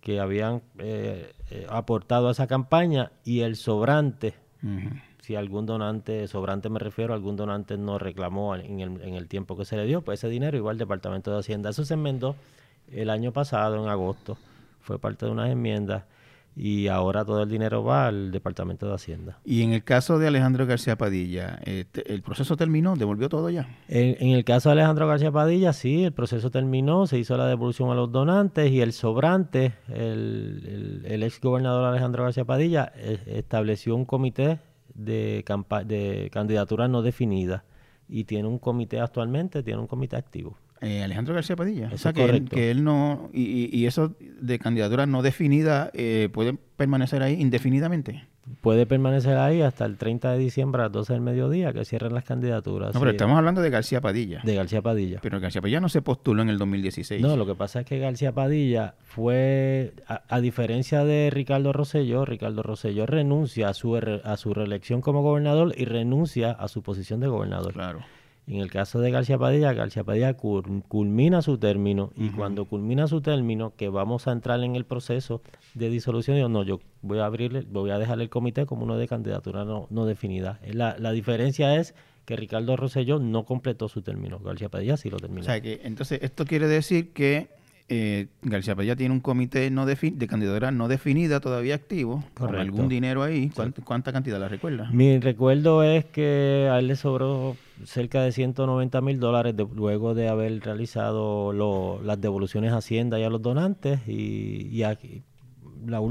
que habían eh, eh, aportado a esa campaña y el sobrante si algún donante, sobrante me refiero, algún donante no reclamó en el, en el tiempo que se le dio, pues ese dinero igual al Departamento de Hacienda. Eso se enmendó el año pasado, en agosto, fue parte de unas enmiendas y ahora todo el dinero va al Departamento de Hacienda. Y en el caso de Alejandro García Padilla, este, ¿el proceso terminó? ¿Devolvió todo ya? En, el caso de Alejandro García Padilla, sí, el proceso terminó, se hizo la devolución a los donantes y el sobrante, el, el, el ex gobernador Alejandro García Padilla, eh, estableció un comité de, de candidaturas no definidas y tiene un comité actualmente, tiene un comité activo. Eh, Alejandro García Padilla. o sea, que él, que él, no. Y, y, eso de candidaturas no definidas eh, puede permanecer ahí indefinidamente puede permanecer ahí hasta el 30 de diciembre a las 12 del mediodía que cierren las candidaturas. No, pero estamos hablando de García Padilla. De García Padilla. Pero García Padilla no se postuló en el 2016. No, lo que pasa es que García Padilla fue, a, diferencia de Ricardo Rosselló, Ricardo Rosselló renuncia a su, a su reelección como gobernador y renuncia a su posición de gobernador. Claro. En el caso de García Padilla, García Padilla culmina su término y cuando culmina su término, que vamos a entrar en el proceso de disolución, yo no, yo voy a abrirle, voy a dejar el comité como uno de candidatura no, no definida. La, la diferencia es que Ricardo Rosselló no completó su término, García Padilla sí lo terminó. O sea que entonces esto quiere decir que eh, García Padilla tiene un comité no de candidatura no definida todavía activo, con algún dinero ahí. ¿Cuánta, cantidad la recuerda? Mi recuerdo es que a él le sobró cerca de 190 mil dólares luego de haber realizado las devoluciones a Hacienda y a los donantes y, aquí,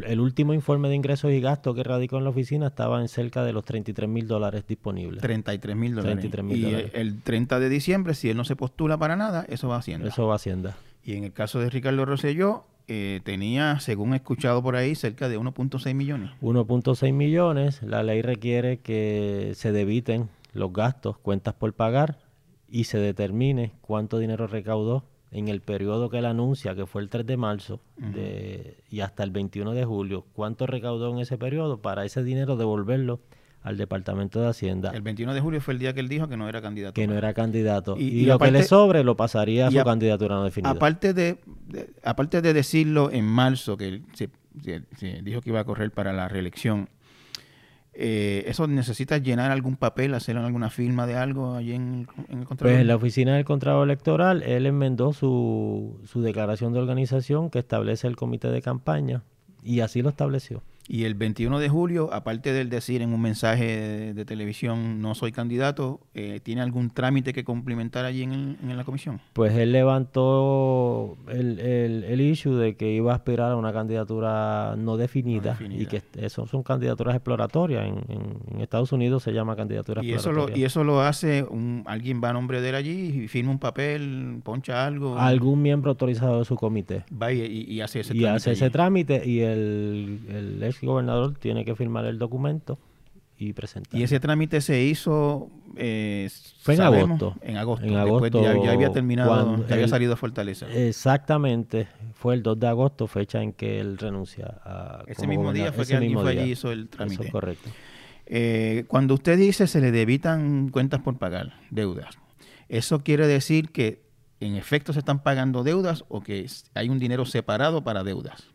el último informe de ingresos y gastos que radicó en la oficina estaba en cerca de los 33 mil dólares disponibles. 33 mil dólares. y el 30 de diciembre, si él no se postula para nada, eso va a Hacienda. Eso va a Hacienda. Y en el caso de Ricardo Rosselló, eh, tenía, según he escuchado por ahí, cerca de 1.6 millones. 1.6 millones. La ley requiere que se debiten los gastos, cuentas por pagar, y se determine cuánto dinero recaudó en el periodo que él anuncia, que fue el 3 de marzo, de, y hasta el 21 de julio, cuánto recaudó en ese periodo para ese dinero devolverlo al Departamento de Hacienda. El 21 de julio fue el día que él dijo que no era candidato. Que no era candidato. Y, lo que le sobre lo pasaría a su candidatura no definida. Aparte de, aparte de decirlo en marzo, que él se, dijo que iba a correr para la reelección, eh, ¿Eso necesita llenar algún papel, hacer alguna firma de algo allí en, el Contralor? Pues en la oficina del Contralor Electoral, él enmendó su, su declaración de organización que establece el comité de campaña y así lo estableció. Y el 21 de julio, aparte del decir en un mensaje de, televisión no soy candidato, eh, ¿tiene algún trámite que cumplimentar allí en, la comisión? Pues él levantó el, el, issue de que iba a aspirar a una candidatura no definida, y que eso son candidaturas exploratorias. En, Estados Unidos se llama candidatura y exploratoria. Eso lo, y eso lo hace, un, alguien va a nombre de él allí y firma un papel, poncha algo. Algún miembro autorizado de su comité. Va y, hace ese trámite. Y hace ese trámite y el, el el gobernador tiene que firmar el documento y presentar. ¿Y ese trámite se hizo? Eh, Fue en agosto. En agosto. En agosto ya, había terminado, ya había salido a Fortaleza. Exactamente. Fue el 2 de agosto, fecha en que él renuncia a. Ese mismo día fue que alguien fue allí hizo el trámite. Eso es correcto. Eh, cuando usted dice se le debitan cuentas por pagar, deudas, ¿eso quiere decir que en efecto se están pagando deudas o que hay un dinero separado para deudas?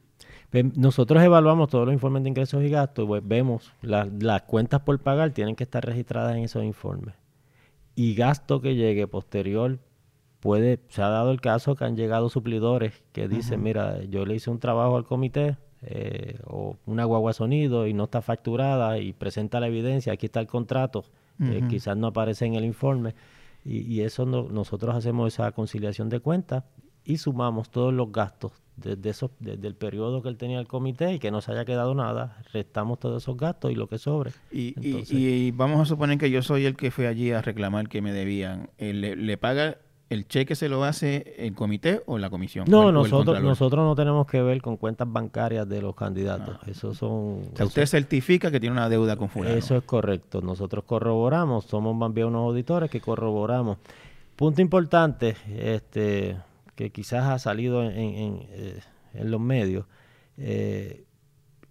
Nosotros evaluamos todos los informes de ingresos y gastos y pues vemos las cuentas por pagar tienen que estar registradas en esos informes. Y gasto que llegue posterior puede, se ha dado el caso que han llegado suplidores que dicen, mira, yo le hice un trabajo al comité eh, o una guagua sonido y no está facturada y presenta la evidencia, aquí está el contrato, eh, quizás no aparece en el informe. Y, eso nosotros hacemos esa conciliación de cuentas y sumamos todos los gastos desde, desde el periodo que él tenía el comité y que no se haya quedado nada, restamos todos esos gastos y lo que sobre. Y, y, vamos a suponer que yo soy el que fue allí a reclamar que me debían. Eh, ¿Le, paga el cheque se lo hace el comité o la comisión? No, nosotros, nosotros no tenemos que ver con cuentas bancarias de los candidatos. Ah. Eso son. usted certifica que tiene una deuda con fulano. Eso es correcto. Nosotros corroboramos, somos más bien unos auditores que corroboramos. Punto importante, este, que quizás ha salido en, eh, los medios, eh,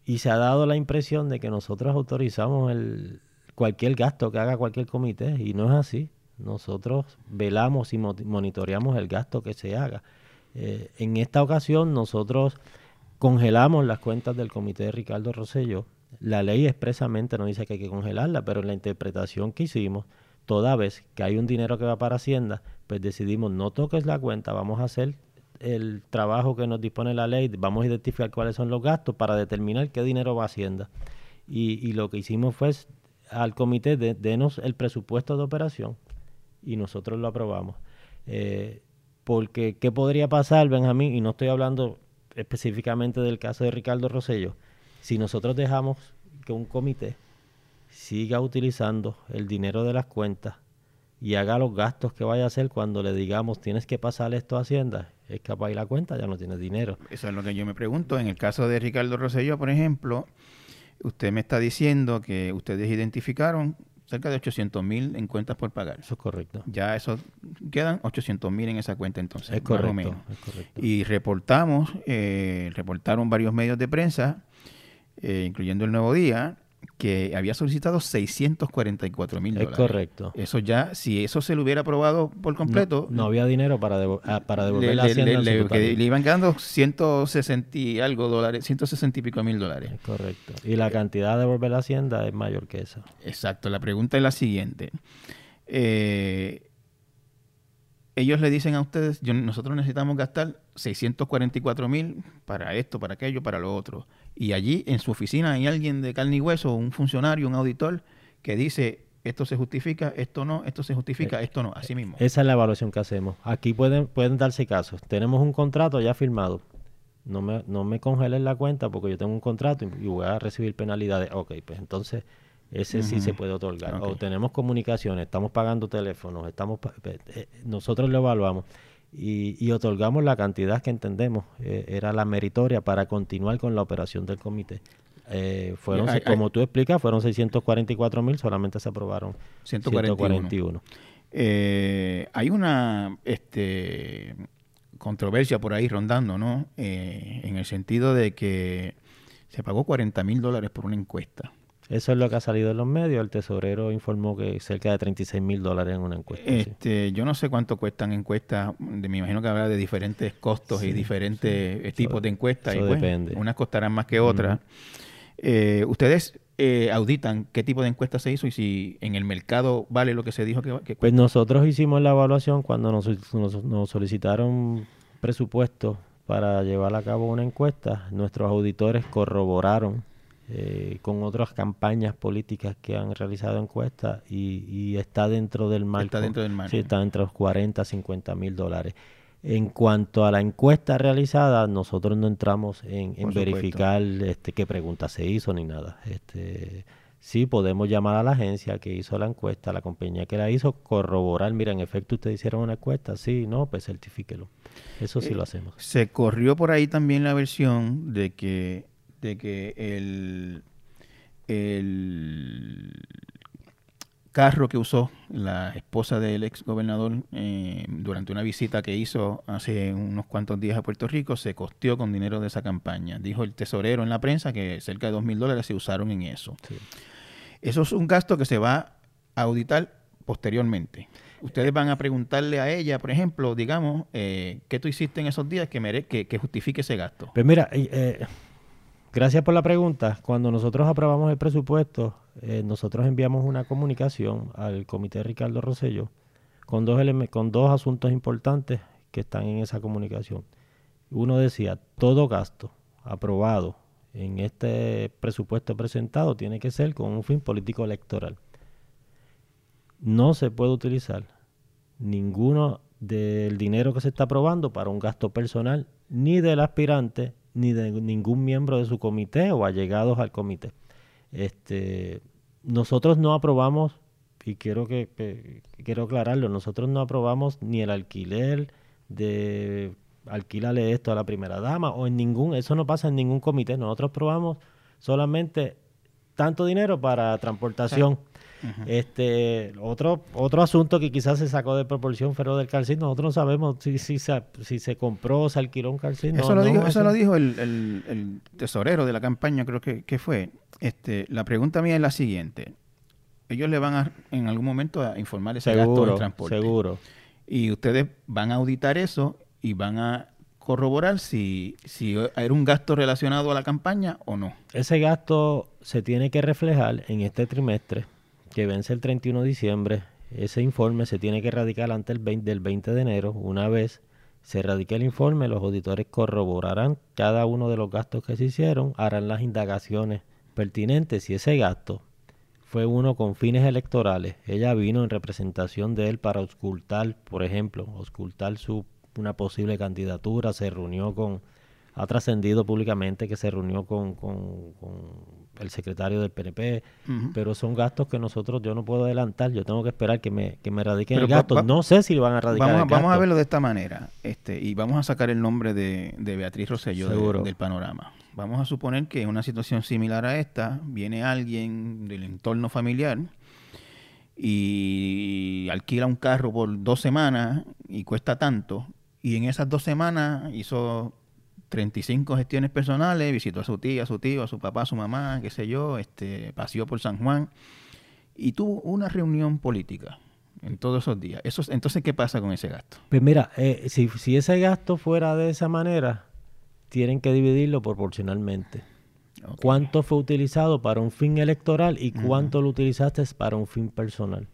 y se ha dado la impresión de que nosotros autorizamos el, cualquier gasto que haga cualquier comité, y no es así. Nosotros velamos y monitoreamos el gasto que se haga. Eh, en esta ocasión nosotros congelamos las cuentas del comité de Ricardo Rosello. La ley expresamente no dice que hay que congelarla, pero en la interpretación que hicimos, toda vez que hay un dinero que va para Hacienda, pues decidimos no toques la cuenta, vamos a hacer el trabajo que nos dispone la ley, vamos a identificar cuáles son los gastos para determinar qué dinero va a Hacienda. Y, lo que hicimos fue al comité de, denos el presupuesto de operación y nosotros lo aprobamos. Eh, porque, ¿qué podría pasar, Benjamín? Y no estoy hablando específicamente del caso de Ricardo Rosello. Si nosotros dejamos que un comité siga utilizando el dinero de las cuentas y haga los gastos que vaya a hacer cuando le digamos tienes que pasar esto a Hacienda, es capaz de la cuenta, ya no tiene dinero. Eso es lo que yo me pregunto. En el caso de Ricardo Rosselló, por ejemplo, usted me está diciendo que ustedes identificaron cerca de 800 mil en cuentas por pagar. Eso es correcto. Ya eso quedan 800 mil en esa cuenta entonces. Es correcto, Y reportamos, eh, reportaron varios medios de prensa, eh, incluyendo el Nuevo Día, que había solicitado 644 mil dólares. Es correcto. Eso ya, si eso se lo hubiera aprobado por completo... No, había dinero para, ah, para devolver la hacienda. Le, le, iban quedando 160 y algo dólares, 160 y pico mil dólares. Es correcto. Y la cantidad de devolver la hacienda es mayor que eso. Exacto. La pregunta es la siguiente. Eh, ellos le dicen a ustedes, yo, nosotros necesitamos gastar 644 mil para esto, para aquello, para lo otro. Y allí en su oficina hay alguien de carne y hueso, un funcionario, un auditor, que dice, esto se justifica, esto no, esto se justifica, eh, esto no, así mismo. Esa es la evaluación que hacemos. Aquí pueden, pueden darse casos. Tenemos un contrato ya firmado. No me, no me congelen la cuenta porque yo tengo un contrato y voy a recibir penalidades. Ok, pues entonces ese sí se puede otorgar. O tenemos comunicaciones, estamos pagando teléfonos, estamos eh, nosotros lo evaluamos y, otorgamos la cantidad que entendemos eh, era la meritoria para continuar con la operación del comité. Eh, fueron, como tú explicas, fueron 644 mil, solamente se aprobaron 141. hay una, este, controversia por ahí rondando, ¿no? Eh, en el sentido de que se pagó 40 mil dólares por una encuesta. Eso es lo que ha salido en los medios. El tesorero informó que cerca de 36 mil dólares en una encuesta. Este, Yo no sé cuánto cuestan encuestas. me imagino que habrá de diferentes costos y diferentes tipos de encuestas. y pues, depende. Unas costarán más que otras. Eh, ¿Ustedes eh, auditan qué tipo de encuesta se hizo y si en el mercado vale lo que se dijo que, que Pues nosotros hicimos la evaluación cuando nos, nos, solicitaron presupuesto para llevar a cabo una encuesta. Nuestros auditores corroboraron eh, con otras campañas políticas que han realizado encuestas y, está dentro del marco. Está dentro del marco. Sí, está entre los 40 a 50 mil dólares. En cuanto a la encuesta realizada, nosotros no entramos en, verificar este, qué pregunta se hizo ni nada. Este, sí podemos llamar a la agencia que hizo la encuesta, la compañía que la hizo, corroborar, mira, en efecto ustedes hicieron una encuesta, sí, no, pues certifíquelo. Eso sí lo hacemos. Se corrió por ahí también la versión de que, de que el, el carro que usó la esposa del ex gobernador eh, durante una visita que hizo hace unos cuantos días a Puerto Rico se costeó con dinero de esa campaña. Dijo el tesorero en la prensa que cerca de dos mil dólares se usaron en eso. Eso es un gasto que se va a auditar posteriormente. Ustedes van a preguntarle a ella, por ejemplo, digamos, eh, ¿qué tú hiciste en esos días que, mere que, que justifique ese gasto? Pues mira, eh, Gracias por la pregunta. Cuando nosotros aprobamos el presupuesto, eh, nosotros enviamos una comunicación al comité Ricardo Rosello con dos, con dos asuntos importantes que están en esa comunicación. Uno decía, todo gasto aprobado en este presupuesto presentado tiene que ser con un fin político electoral. No se puede utilizar ninguno del dinero que se está aprobando para un gasto personal ni del aspirante ni de ningún miembro de su comité o allegados al comité. Este, nosotros no aprobamos, y quiero que, quiero aclararlo, nosotros no aprobamos ni el alquiler de alquílale esto a la primera dama o en ningún, eso no pasa en ningún comité. Nosotros probamos solamente tanto dinero para transportación. Este otro otro asunto que quizás se sacó de proporción fue del calcín. Nosotros no sabemos si, si, se, si se compró o se alquiló un calcín. Eso, lo, dijo, eso lo dijo el, tesorero de la campaña, creo que, fue. Este, la pregunta mía es la siguiente. Ellos le van a, en algún momento a informar ese gasto de transporte. Seguro. Y ustedes van a auditar eso y van a corroborar si, si era un gasto relacionado a la campaña o no. Ese gasto se tiene que reflejar en este trimestre que vence el 31 de diciembre, ese informe se tiene que radicar antes del 20, del 20 de enero. Una vez se radique el informe, los auditores corroborarán cada uno de los gastos que se hicieron, harán las indagaciones pertinentes. Si ese gasto fue uno con fines electorales, ella vino en representación de él para ocultar, por ejemplo, ocultar su, una posible candidatura, se reunió con ha trascendido públicamente que se reunió con, el secretario del PNP, pero son gastos que nosotros, yo no puedo adelantar, yo tengo que esperar que me, que me radiquen el gasto. no sé si van a radicar vamos, el Vamos a verlo de esta manera, este y vamos a sacar el nombre de, Beatriz Rosselló del panorama. Vamos a suponer que en una situación similar a esta viene alguien del entorno familiar y alquila un carro por dos semanas y cuesta tanto, y en esas dos semanas hizo 35 gestiones personales, visitó a su tía, a su tío, a su papá, a su mamá, qué sé yo, este, paseó por San Juan y tuvo una reunión política en todos esos días. Eso, entonces, ¿qué pasa con ese gasto? Pues mira, eh, si, si, ese gasto fuera de esa manera, tienen que dividirlo proporcionalmente. ¿Cuánto fue utilizado para un fin electoral y cuánto lo utilizaste para un fin personal?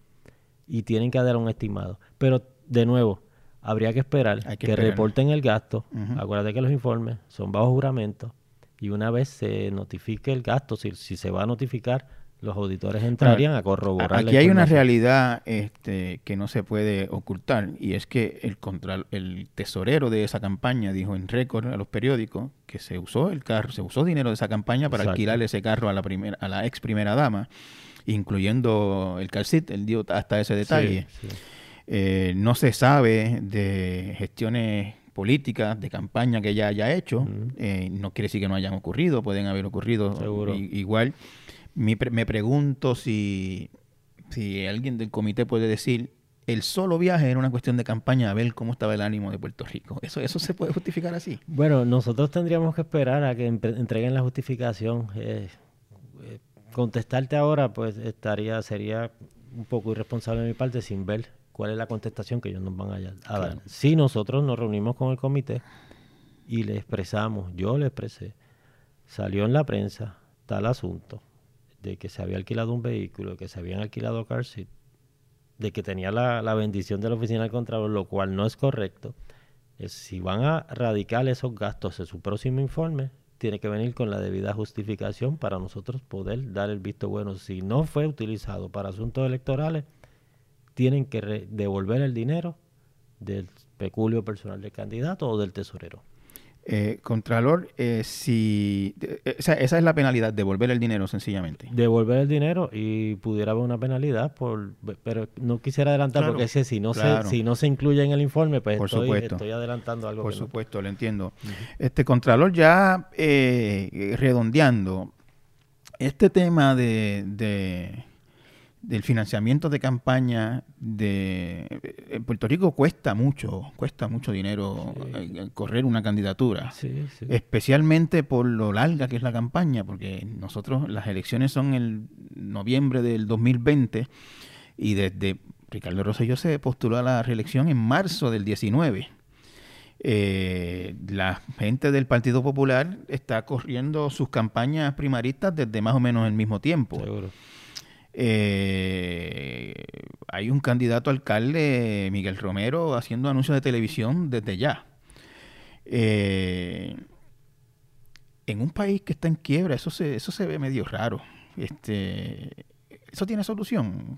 Y tienen que dar un estimado. Pero, de nuevo, habría que esperar que, reporten el gasto. Acuérdate que los informes son bajo juramento y una vez se notifique el gasto, si, se va a notificar, los auditores entrarían a corroborar. Aquí hay una realidad este, que no se puede ocultar y es que el, contra, el tesorero de esa campaña dijo en récord a los periódicos que se usó el carro, se usó dinero de esa campaña para alquilarle ese carro a la primera, a la ex primera dama, incluyendo el calcit, él dio hasta ese detalle. Eh, no se sabe de gestiones políticas, de campaña que ella haya hecho. Eh, no quiere decir que no hayan ocurrido, pueden haber ocurrido igual. me pregunto si, si alguien del comité puede decir el solo viaje era una cuestión de campaña a ver cómo estaba el ánimo de Puerto Rico. ¿Eso, eso se puede justificar así? Bueno, nosotros tendríamos que esperar a que entreguen la justificación. Eh, eh, contestarte ahora, pues estaría, sería un poco irresponsable de mi parte sin ver cuál es la contestación que ellos nos van a, dar. Si nosotros nos reunimos con el comité y le expresamos, yo le expresé, salió en la prensa tal asunto de que se había alquilado un vehículo, que se habían alquilado car seat, de que tenía la, bendición de la oficina del Contralor, lo cual no es correcto. Es, si van a radicar esos gastos en su próximo informe, tiene que venir con la debida justificación para nosotros poder dar el visto bueno. Si no fue utilizado para asuntos electorales, tienen que devolver el dinero del peculio personal del candidato o del tesorero. Eh, Contralor, eh, si eh, esa, esa, es la penalidad, devolver el dinero sencillamente. Devolver el dinero y pudiera haber una penalidad, por, pero no quisiera adelantar porque si no se si no se incluye en el informe, pues estoy, estoy, adelantando algo. Por supuesto, lo entiendo. Este Contralor ya eh, redondeando este tema de del financiamiento de campaña de en Puerto Rico cuesta mucho, cuesta mucho dinero eh, correr una candidatura, especialmente por lo larga que es la campaña, porque nosotros las elecciones son en noviembre del 2020 y desde Ricardo Rosselló se postuló a la reelección en marzo del 19. Eh, la gente del Partido Popular está corriendo sus campañas primaristas desde más o menos el mismo tiempo. Seguro. Eh, hay un candidato alcalde, Miguel Romero, haciendo anuncios de televisión desde ya. Eh, en un país que está en quiebra, eso se, eso se ve medio raro. Este, ¿Eso tiene solución?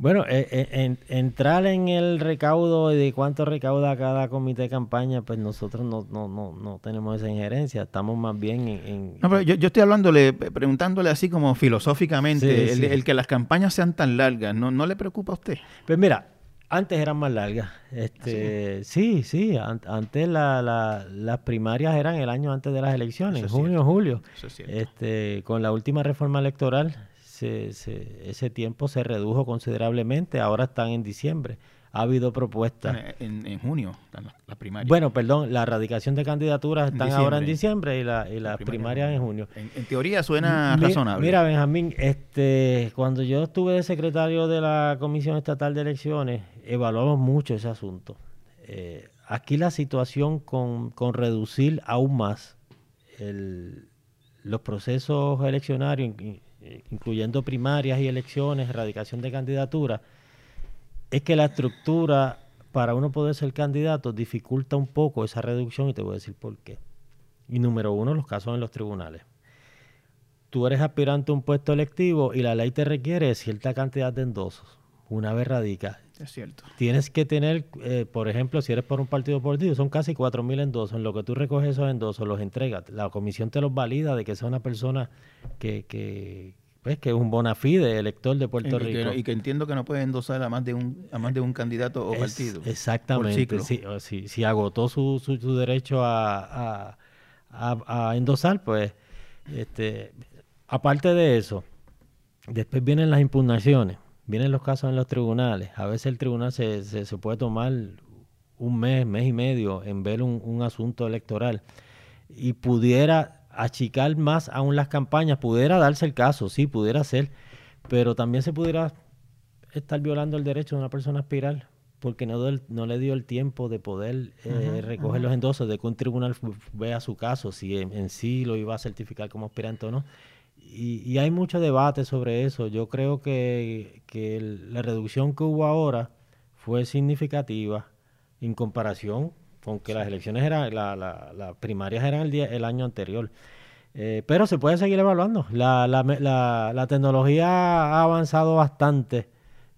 Bueno, eh, eh entrar en el recaudo de cuánto recauda cada comité de campaña, pues nosotros no, no, no, no tenemos esa injerencia, estamos más bien en... No, pero yo, yo, estoy hablándole, preguntándole así como filosóficamente, el, que las campañas sean tan largas, ¿no, ¿no le preocupa a usted? Pues mira, antes eran más largas. Este, sí, sí, antes la, las primarias eran el año antes de las elecciones, junio, julio. este, con la última reforma electoral ese tiempo se redujo considerablemente, ahora están en diciembre. Ha habido propuestas. En, junio, la primaria. Bueno, perdón, la erradicación de candidaturas están ahora en diciembre y, la, y las primarias en junio. En, teoría suena razonable. Mira, Benjamín, este, cuando yo estuve de secretario de la Comisión Estatal de Elecciones, evaluamos mucho ese asunto. Eh, aquí la situación con, con reducir aún más el, los procesos eleccionarios eh, incluyendo primarias y elecciones, erradicación de candidaturas, es que la estructura para uno poder ser candidato dificulta un poco esa reducción y te voy a decir por qué. Y número uno, los casos en los tribunales. Tú eres aspirante a un puesto electivo y la ley te requiere cierta cantidad de endosos. Una vez radica. Es cierto. Tienes que tener, eh, por ejemplo, si eres por un partido político, son casi 4.000 endosos. En lo que tú recoges esos endosos, los entregas. La comisión te los valida de que sea una persona que, que, pues, que es un bona fide elector de Puerto Rico. y que entiendo que no puede endosar a más de un, a más de un candidato o partido. Exactamente. Si, si, agotó su, su, derecho a, a, endosar, pues, este, aparte de eso, después vienen las impugnaciones vienen los casos en los tribunales. A veces el tribunal se, se, puede tomar un mes, mes y medio en ver un, asunto electoral. Y pudiera achicar más aún las campañas, pudiera darse el caso, sí, pudiera ser, pero también se pudiera estar violando el derecho de una persona a aspirar porque no, no le dio el tiempo de poder eh, recoger los endosos, de que un tribunal vea su caso, si en, sí lo iba a certificar como aspirante o no y, hay mucho debate sobre eso. Yo creo que, la reducción que hubo ahora fue significativa en comparación con que las elecciones eran, las la, primarias eran el, día, el año anterior. Eh, pero se puede seguir evaluando. La, la, tecnología ha avanzado bastante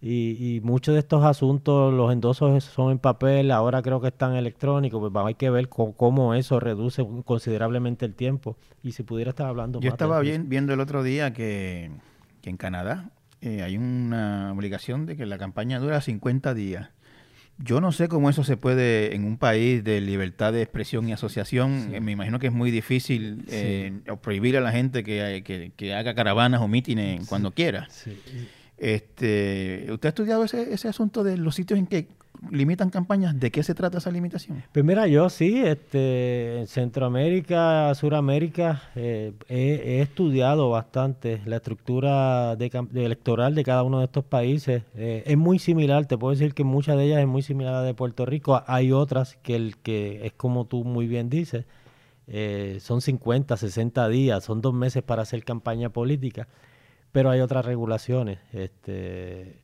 y, y, muchos de estos asuntos, los endosos son en papel, ahora creo que están electrónicos, pues hay que ver cómo, eso reduce considerablemente el tiempo. Y si pudiera estar hablando Yo estaba bien, viendo el otro día que, en Canadá eh, hay una obligación de que la campaña dura 50 días. Yo no sé cómo eso se puede en un país de libertad de expresión y asociación. Eh, me imagino que es muy difícil eh, prohibir a la gente que, que, haga caravanas o mítines cuando quiera. Este, ¿Usted ha estudiado ese, ese asunto de los sitios en que limitan campañas? ¿De qué se trata esa limitación? Pues mira, yo sí, este, en Centroamérica, Suramérica, eh, he, estudiado bastante la estructura electoral de cada uno de estos países. Eh, es muy similar, te puedo decir que muchas de ellas es muy similar a la de Puerto Rico. Hay otras que, el, que es como tú muy bien dices, eh, son 50, 60 días, son dos meses para hacer campaña política, pero hay otras regulaciones. Este,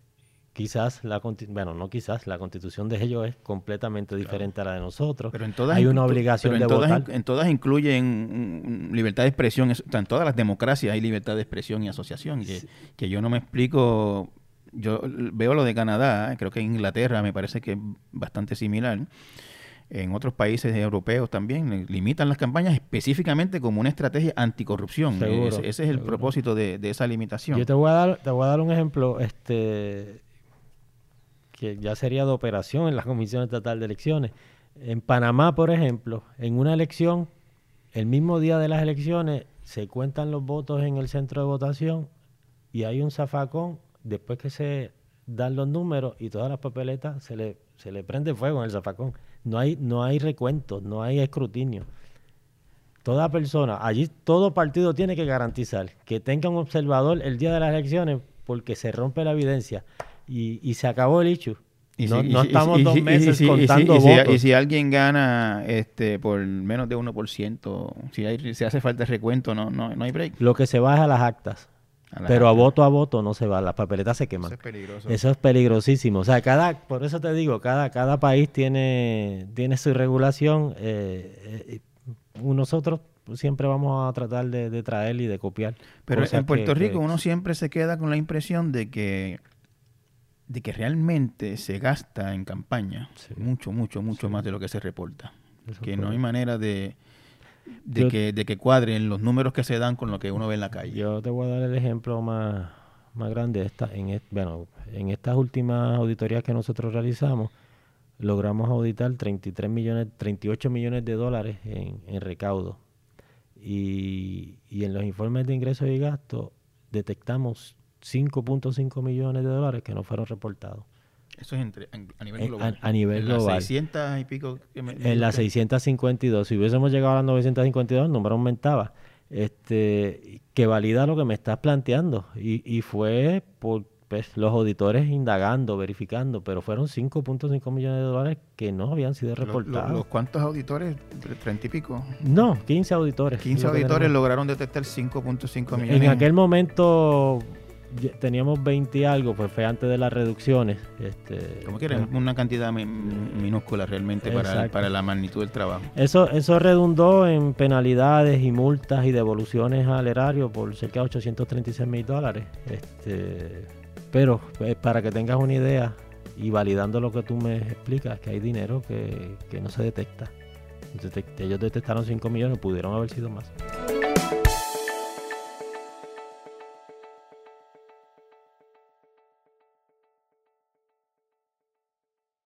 quizás la bueno no quizás la constitución de ellos es completamente diferente a la de nosotros. Pero en todas hay una obligación de todas, votar. en todas incluyen libertad de expresión en todas las democracias hay libertad de expresión y asociación que, que yo no me explico yo veo lo de Canadá creo que en Inglaterra me parece que es bastante similar en otros países europeos también limitan las campañas específicamente como una estrategia anticorrupción. ese, es el propósito de, de, esa limitación. Yo te voy a dar, te voy a dar un ejemplo. Este, que ya sería de operación en la Comisión Estatal de Elecciones. En Panamá, por ejemplo, en una elección, el mismo día de las elecciones, se cuentan los votos en el centro de votación y hay un zafacón después que se dan los números y todas las papeletas se le, se le prende fuego en el zafacón. No hay, no hay recuento, no hay escrutinio. Toda persona, allí todo partido tiene que garantizar que tenga un observador el día de las elecciones porque se rompe la evidencia y, se acabó el hecho. Y no, no estamos dos meses contando votos. y si alguien gana este por menos de 1%, si, hay, si hace falta recuento, no, no, no hay break. Lo que se va es a las actas. Pero a voto a voto no se va, las papeletas se queman. Eso es peligroso. Eso es peligrosísimo. O sea, cada, por eso te digo, cada, cada país tiene, tiene su regulación. Eh, eh nosotros siempre vamos a tratar de, traer y de copiar. Pero en Puerto Rico uno siempre se queda con la impresión de que de que realmente se gasta en campaña mucho, mucho, mucho más de lo que se reporta. que no hay manera de, de, que, de que cuadren los números que se dan con lo que uno ve en la calle. Yo te voy a dar el ejemplo más, más grande. Esta, en, bueno, en estas últimas auditorías que nosotros realizamos, logramos auditar 33 millones, 38 millones de dólares en, en recaudo. Y, y en los informes de ingresos y gastos detectamos 5.5 millones de dólares que no fueron reportados. Eso es entre, a nivel global. A, nivel global. Las 600 y pico. en las 652. Si hubiésemos llegado a las 952, el número aumentaba. Este, que valida lo que me estás planteando. Y, y fue por pues, los auditores indagando, verificando, pero fueron 5.5 millones de dólares que no habían sido reportados. ¿Los, cuántos auditores? ¿30 y pico? No, 15 auditores. 15 auditores lograron detectar 5.5 millones. En aquel momento teníamos 20 y algo, pues fue antes de las reducciones. Este, Como pues, una cantidad minúscula realmente para, para, la magnitud del trabajo. Eso, eso redundó en penalidades y multas y devoluciones al erario por cerca de 836 mil dólares. Este, pero pues, para que tengas una idea y validando lo que tú me explicas, que hay dinero que, que no se detecta. ellos detectaron 5 millones, pudieron haber sido más.